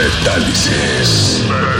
Metálisis. Oye,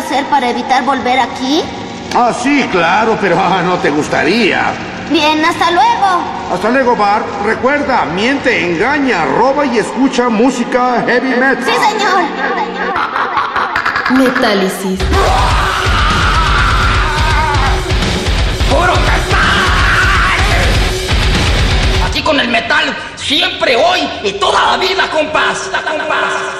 hacer para evitar volver aquí? Ah, sí, claro, pero ah, no te gustaría. Bien, hasta luego. Hasta luego, Bart. Recuerda, miente, engaña, roba y escucha música heavy metal. Sí, señor. Metálisis. ¡Puro metal! Aquí con el metal, siempre, hoy y toda la vida, compás. compás.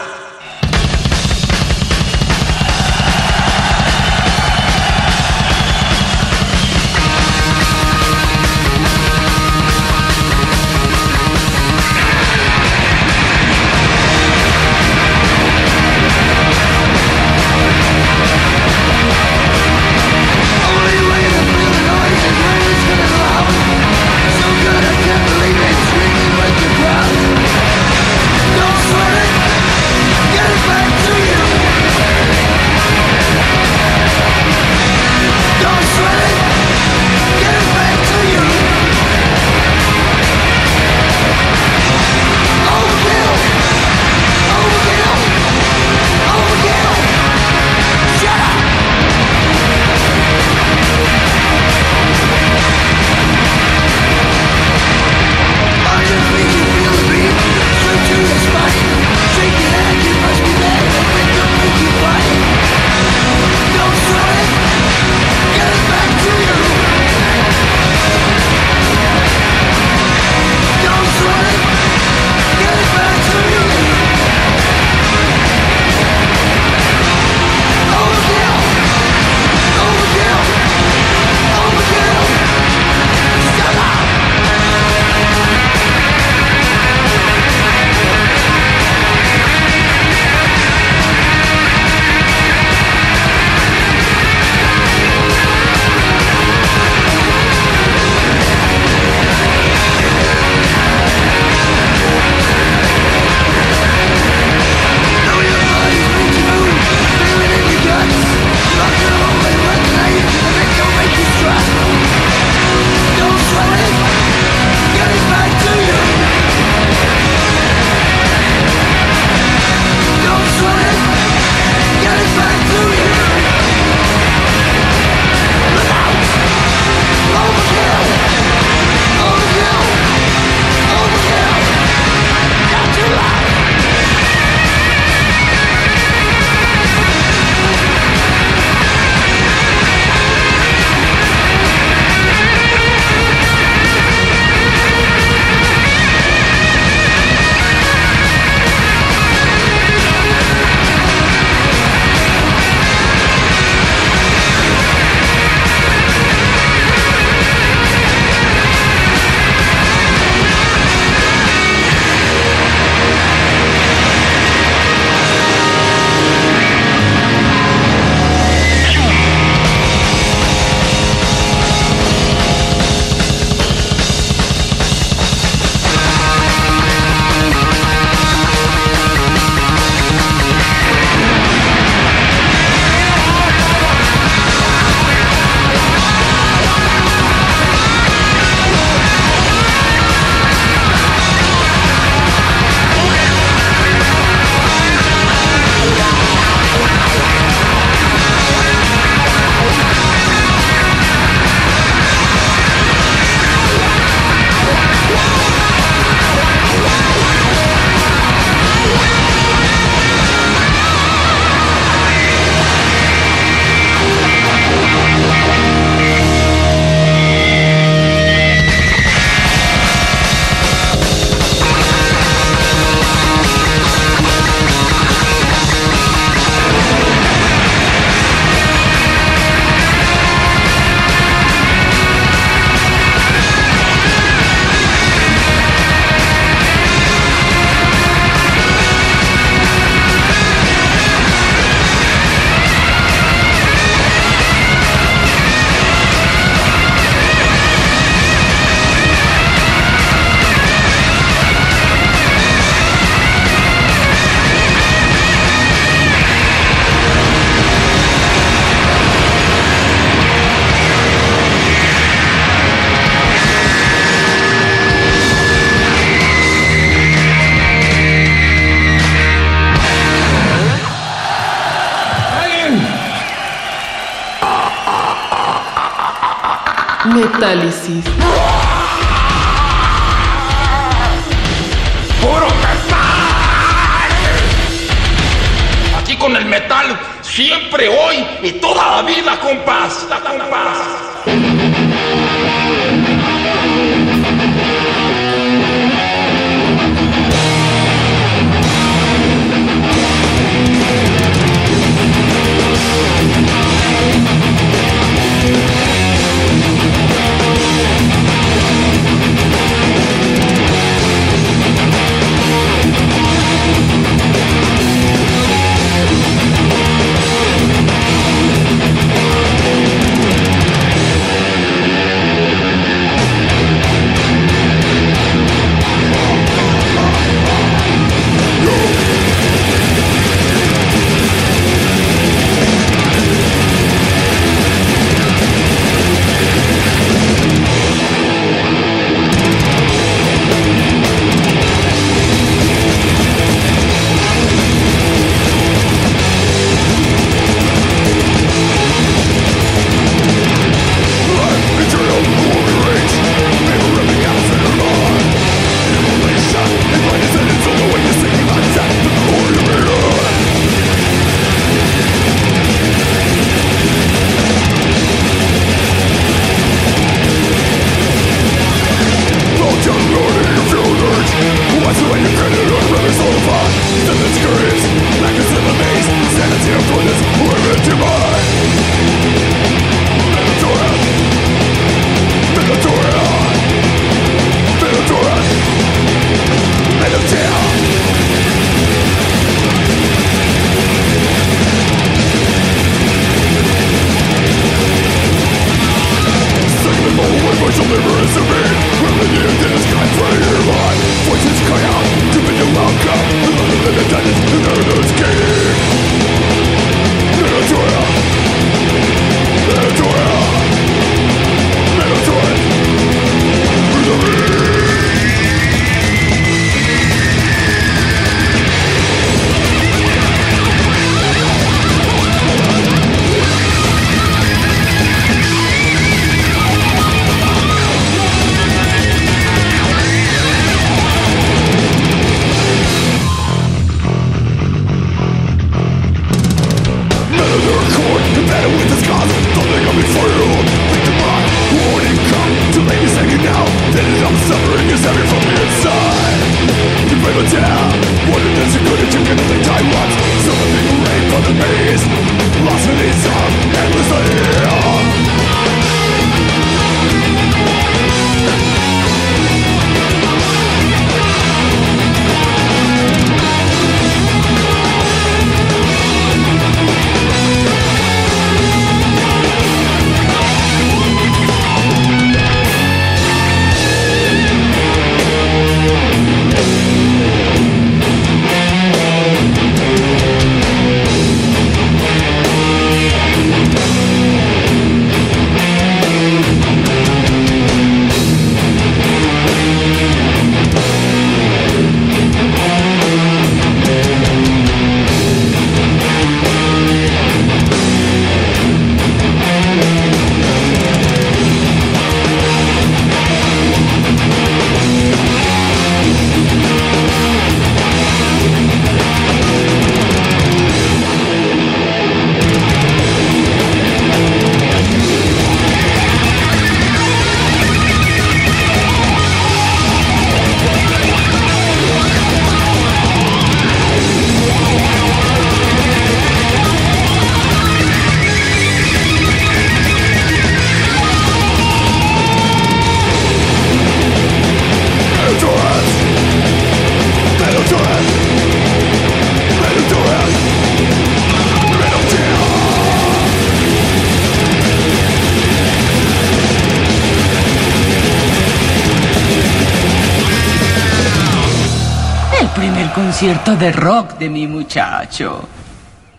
primer concierto de rock de mi muchacho.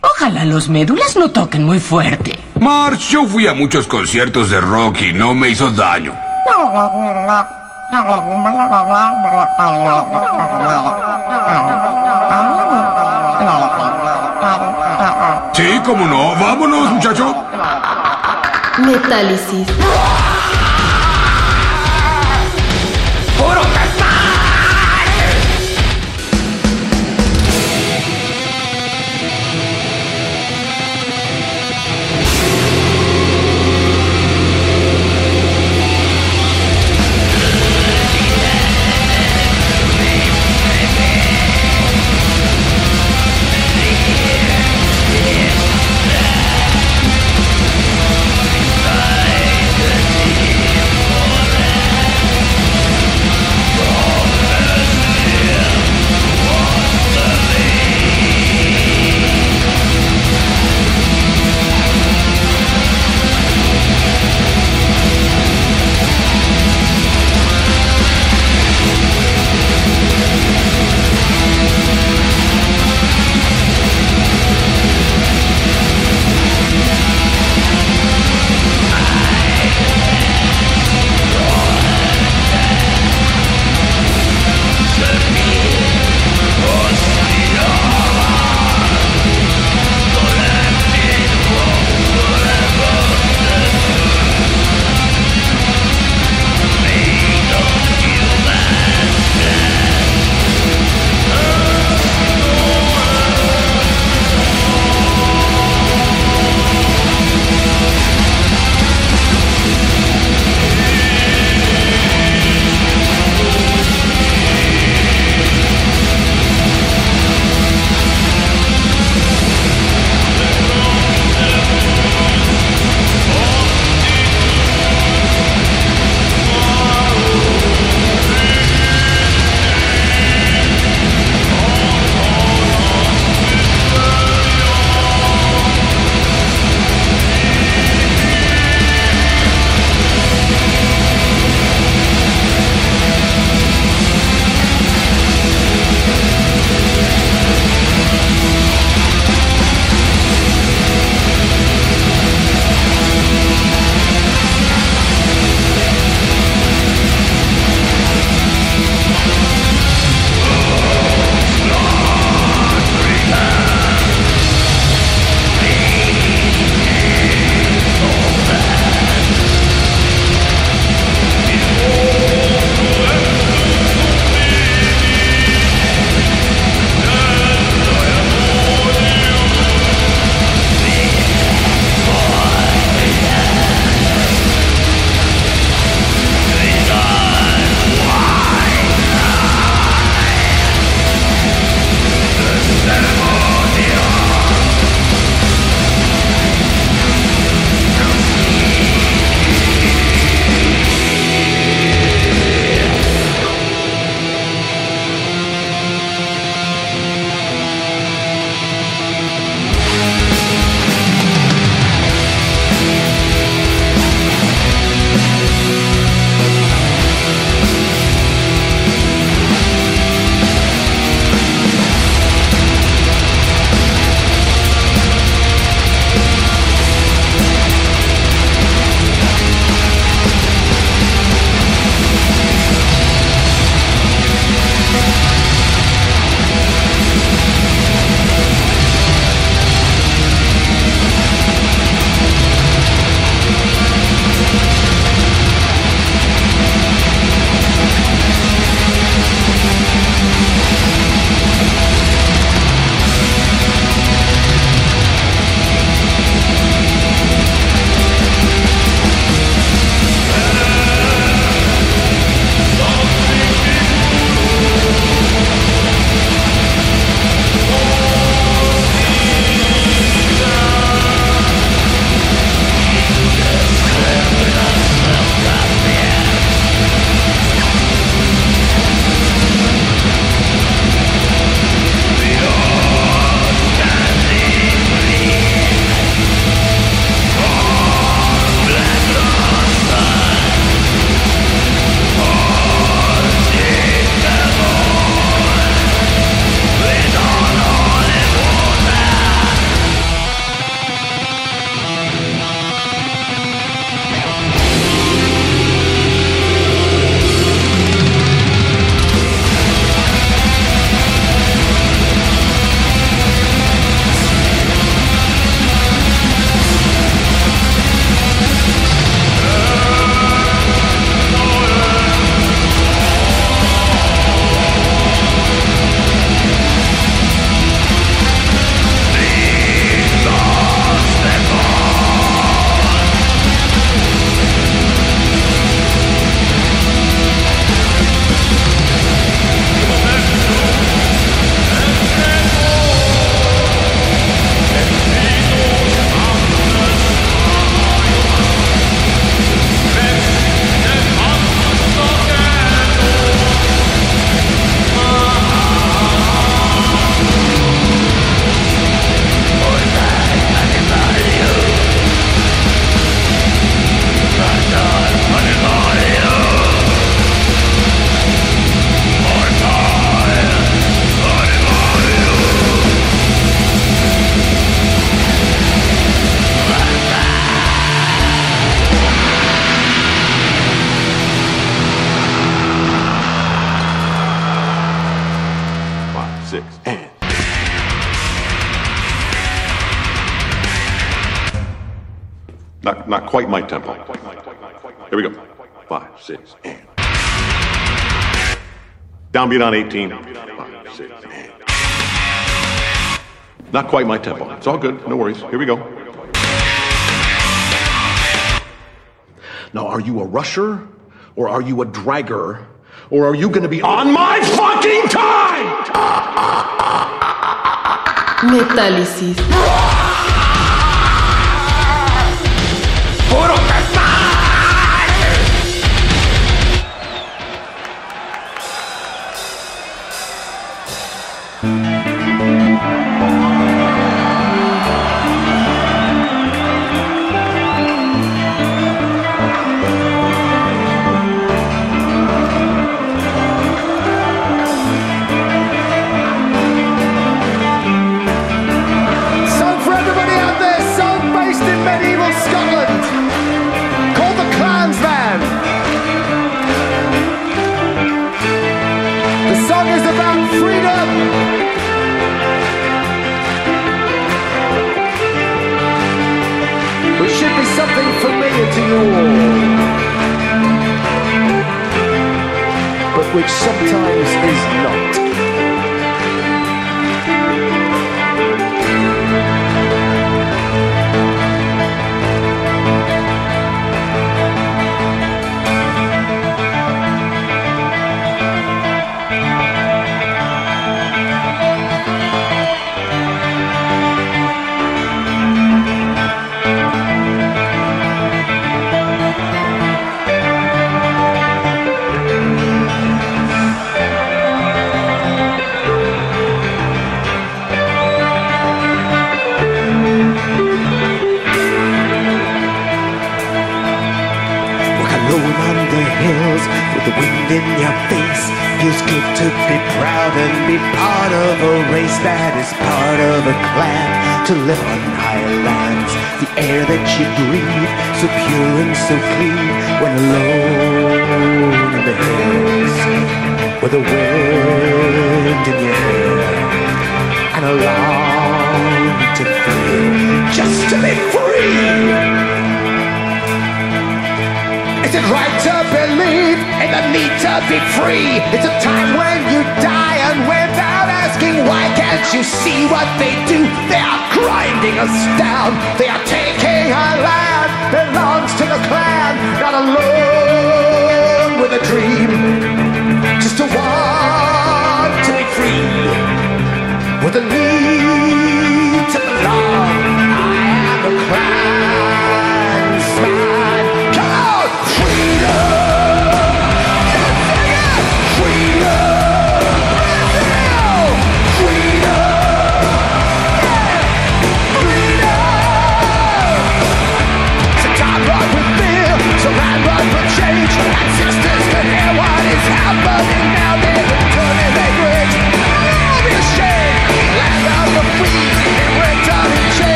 Ojalá los médulas no toquen muy fuerte. March, yo fui a muchos conciertos de rock y no me hizo daño. Sí, cómo no. Vámonos, muchacho. Metálisis. ¡Oro! Be on 18. Not quite my tempo. It's all good. No worries. Here we go. Now, are you a rusher or are you a dragger or are you going to be on my fucking time? Metálisis.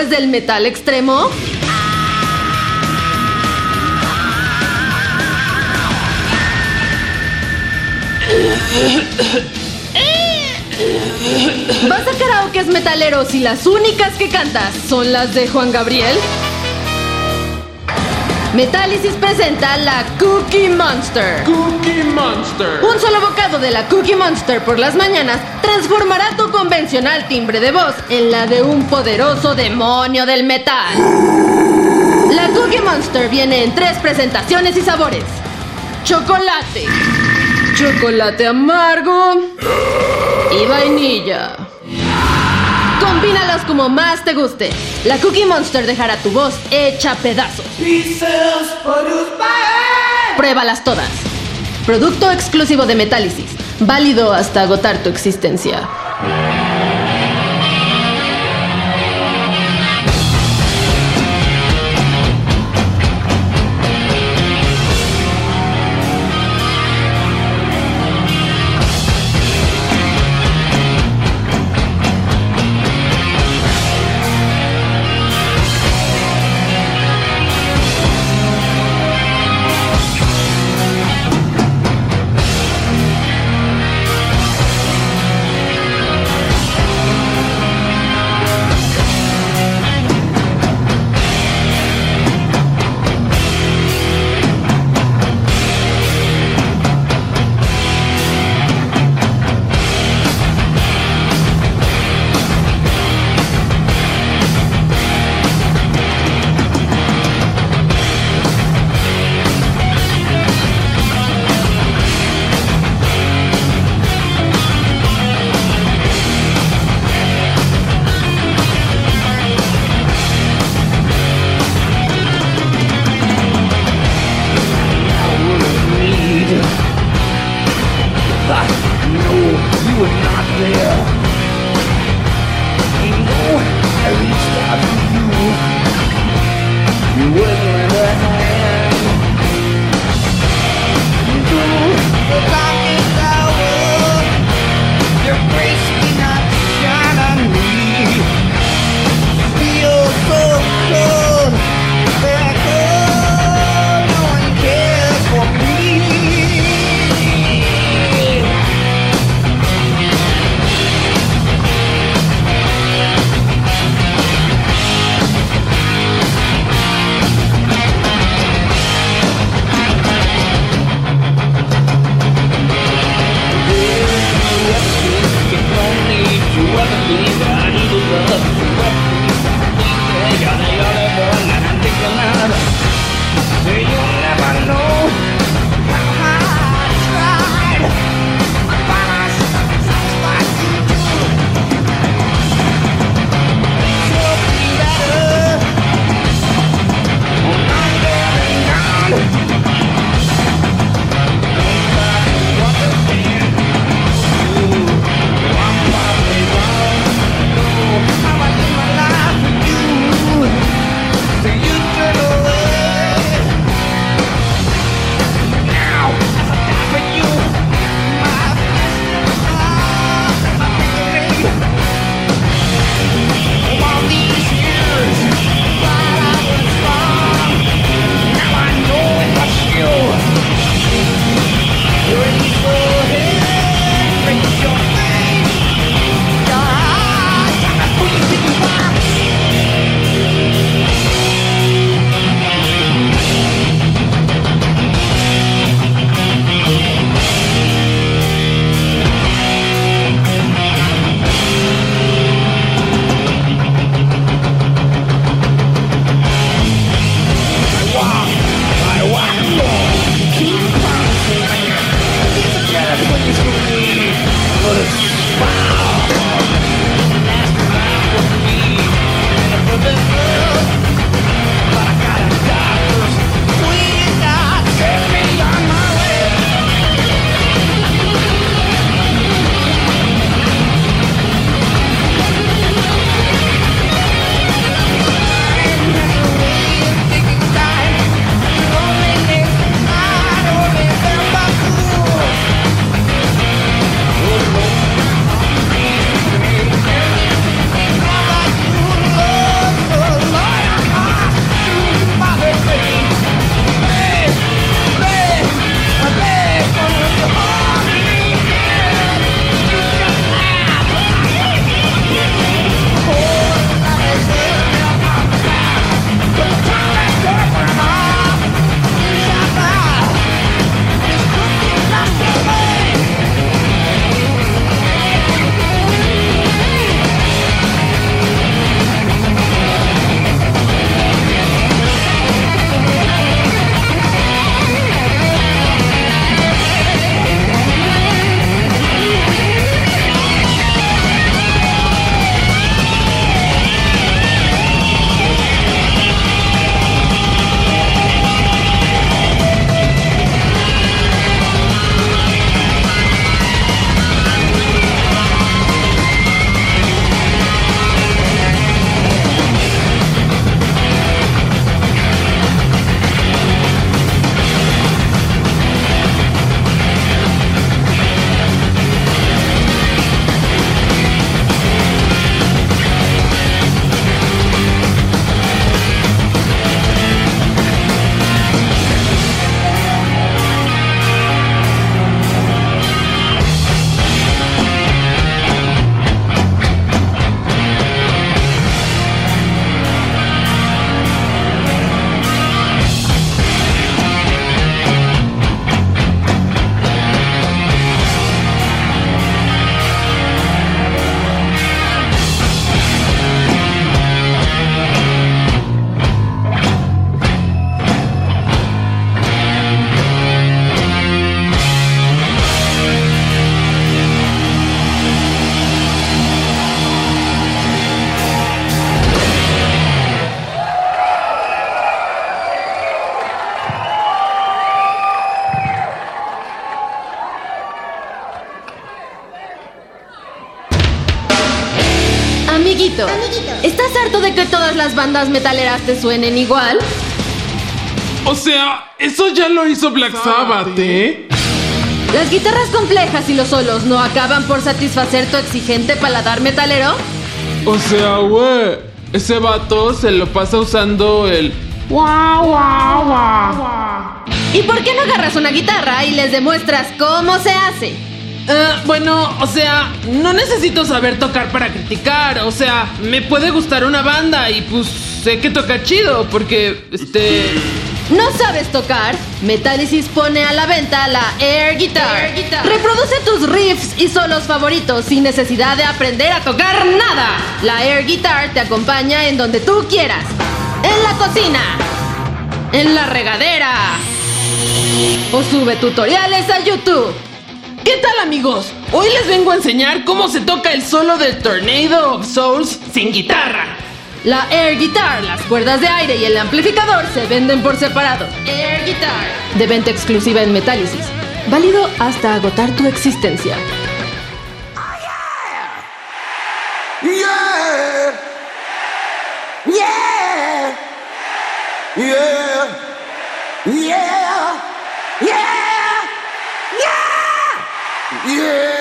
Héroes del metal extremo? ¿Vas a karaokes metaleros y las únicas que cantas son las de Juan Gabriel? Metálisis presenta la Cookie Monster. Cookie Monster. Un solo bocado de la Cookie Monster por las mañanas transformará tu convencional timbre de voz en la de un poderoso demonio del metal. La Cookie Monster viene en tres presentaciones y sabores. Chocolate, chocolate amargo y vainilla. Combínalos como más te guste. La Cookie Monster dejará tu voz hecha pedazos. Pruébalas todas. Producto exclusivo de Metálisis. Válido hasta agotar tu existencia. Bandas metaleras te suenen igual? O sea, eso ya lo hizo Black Sabbath, ¿eh? ¿Las guitarras complejas y los solos no acaban por satisfacer tu exigente paladar metalero? O sea, güey, ese vato se lo pasa usando el guau guau guau. ¿Y por qué no agarras una guitarra y les demuestras cómo se hace? Eh, bueno, o sea, no necesito saber tocar para criticar. O sea, me puede gustar una banda y pues sé que toca chido porque, este... ¿No sabes tocar? Metallicis pone a la venta la Air Guitar. Reproduce tus riffs y solos favoritos sin necesidad de aprender a tocar nada. La Air Guitar te acompaña en donde tú quieras. En la cocina. En la regadera. O sube tutoriales a YouTube. ¿Qué tal amigos? Hoy les vengo a enseñar cómo se toca el solo de Tornado of Souls sin guitarra. La Air Guitar, las cuerdas de aire y el amplificador se venden por separado. Air Guitar. De venta exclusiva en Metálisis. Válido hasta agotar tu existencia. Yeah!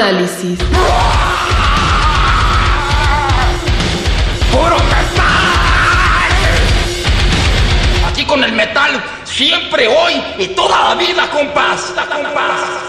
Metálisis. ¡Puro metal! Aquí con el metal, siempre, hoy y toda la vida, compás. compás.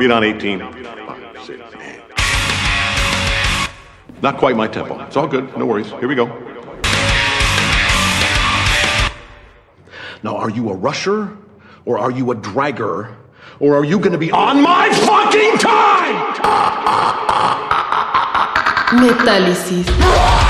beat on 18. Not quite my tempo. It's all good. No worries. Here we go. Now, are you a rusher or are you a dragger or are you going to be on my fucking time? Metálisis.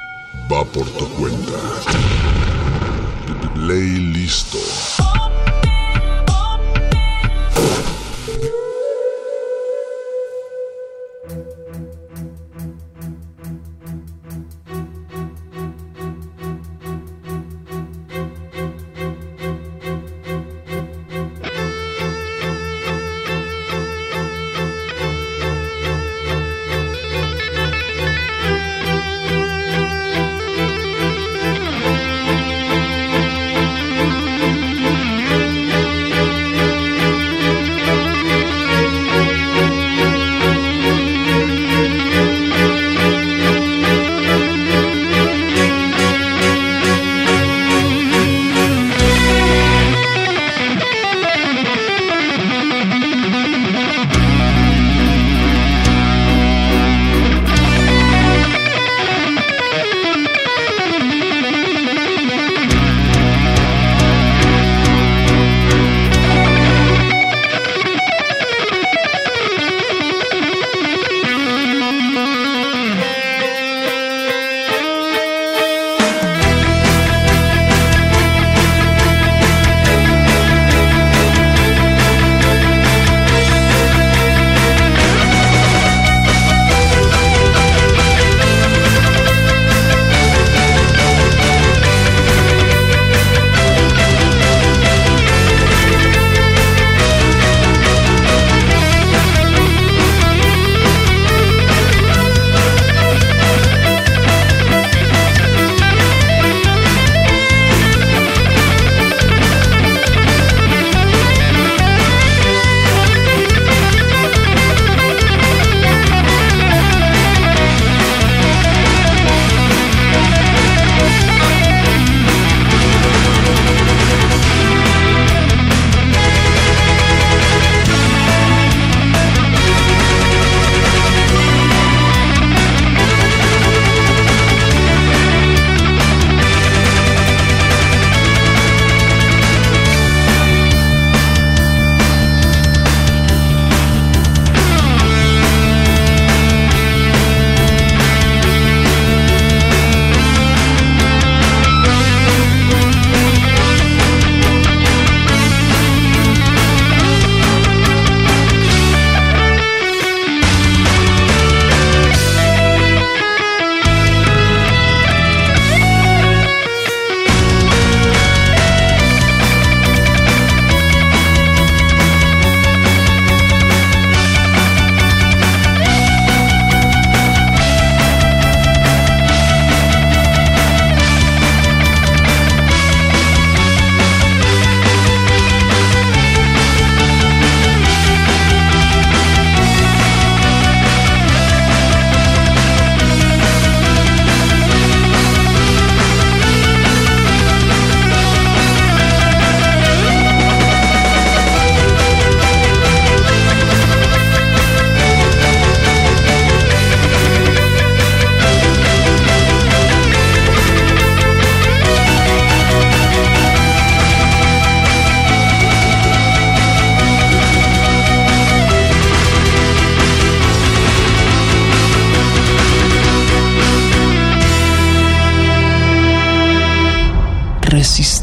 va por tu cuenta. Play listo.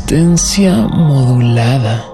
Resistencia modulada.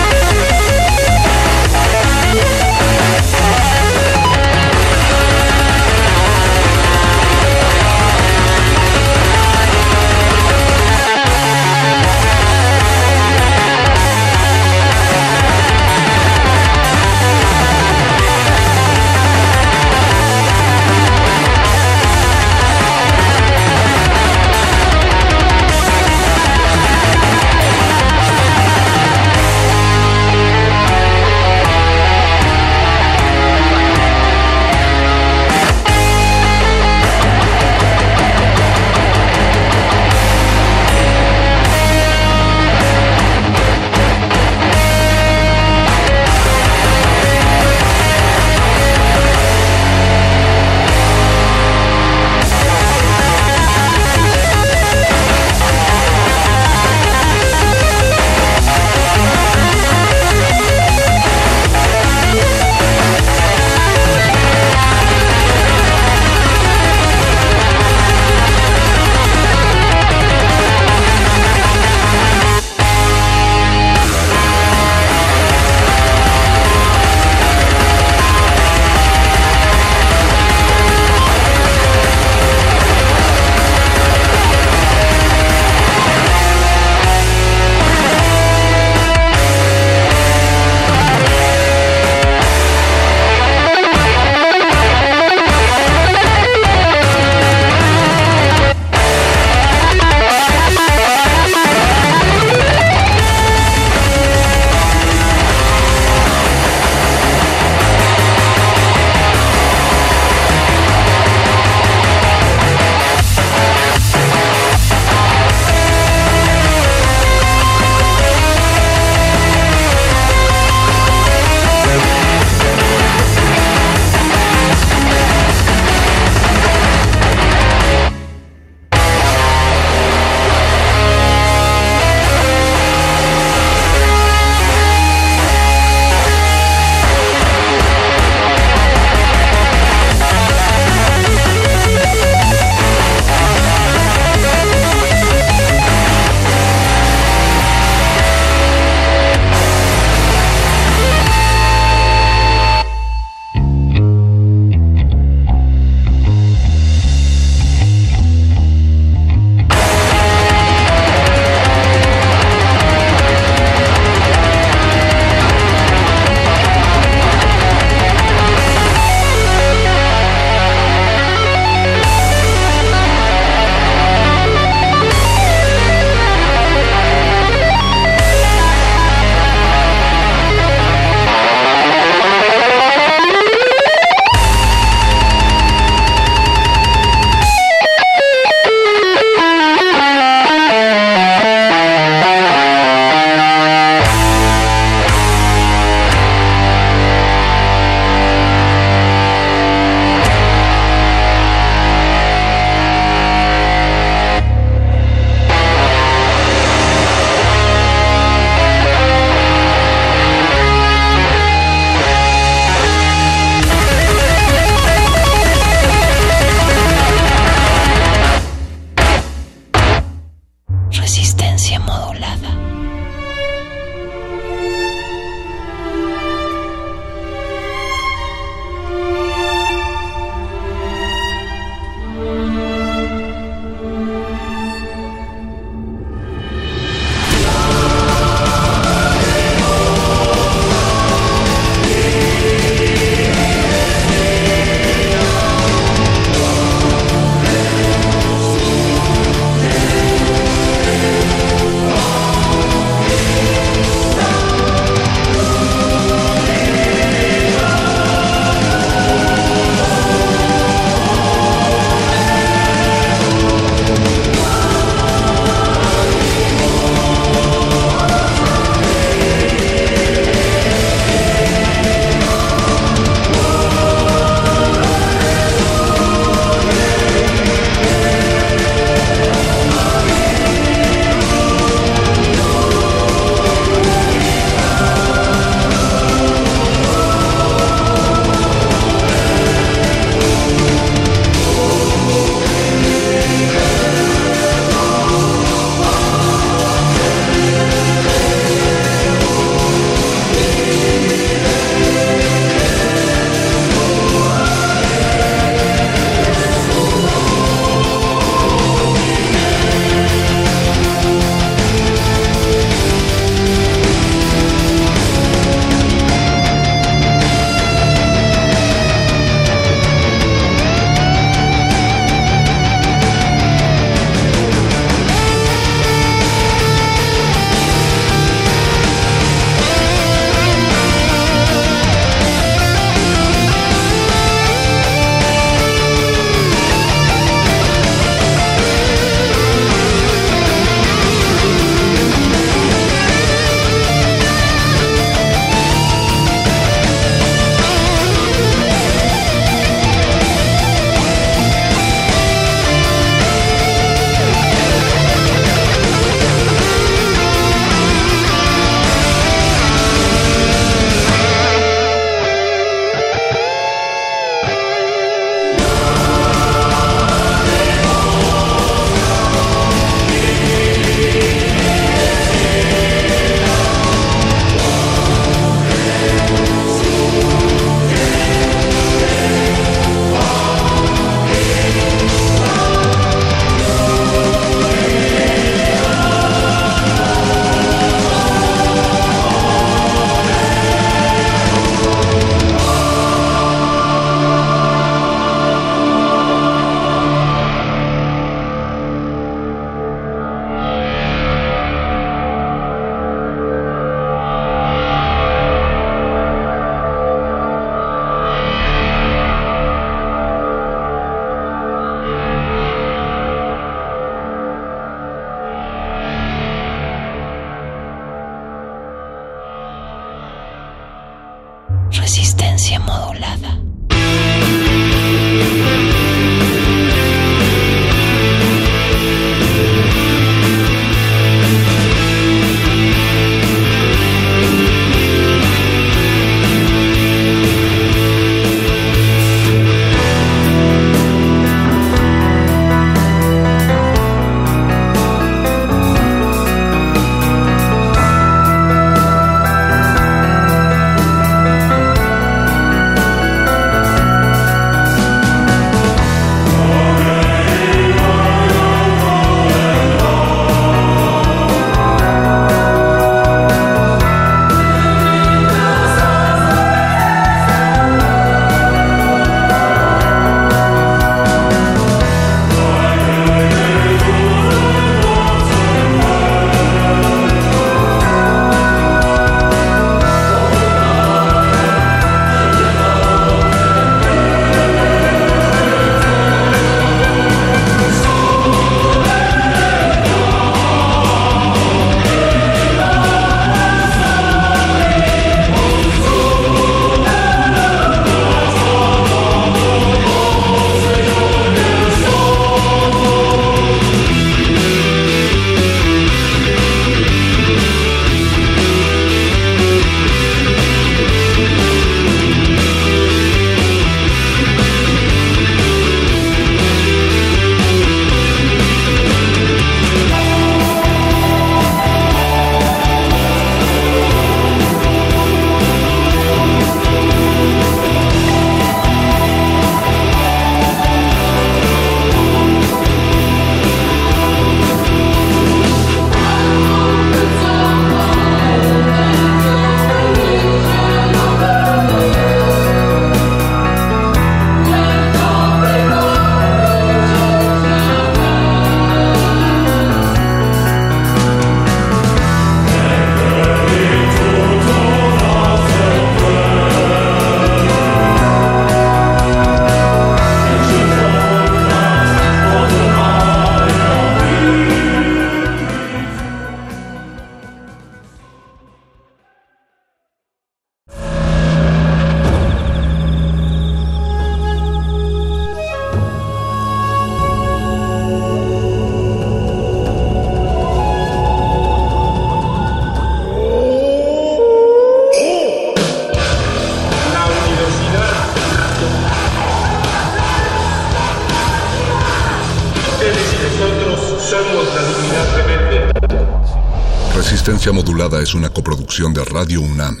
De Radio UNAM.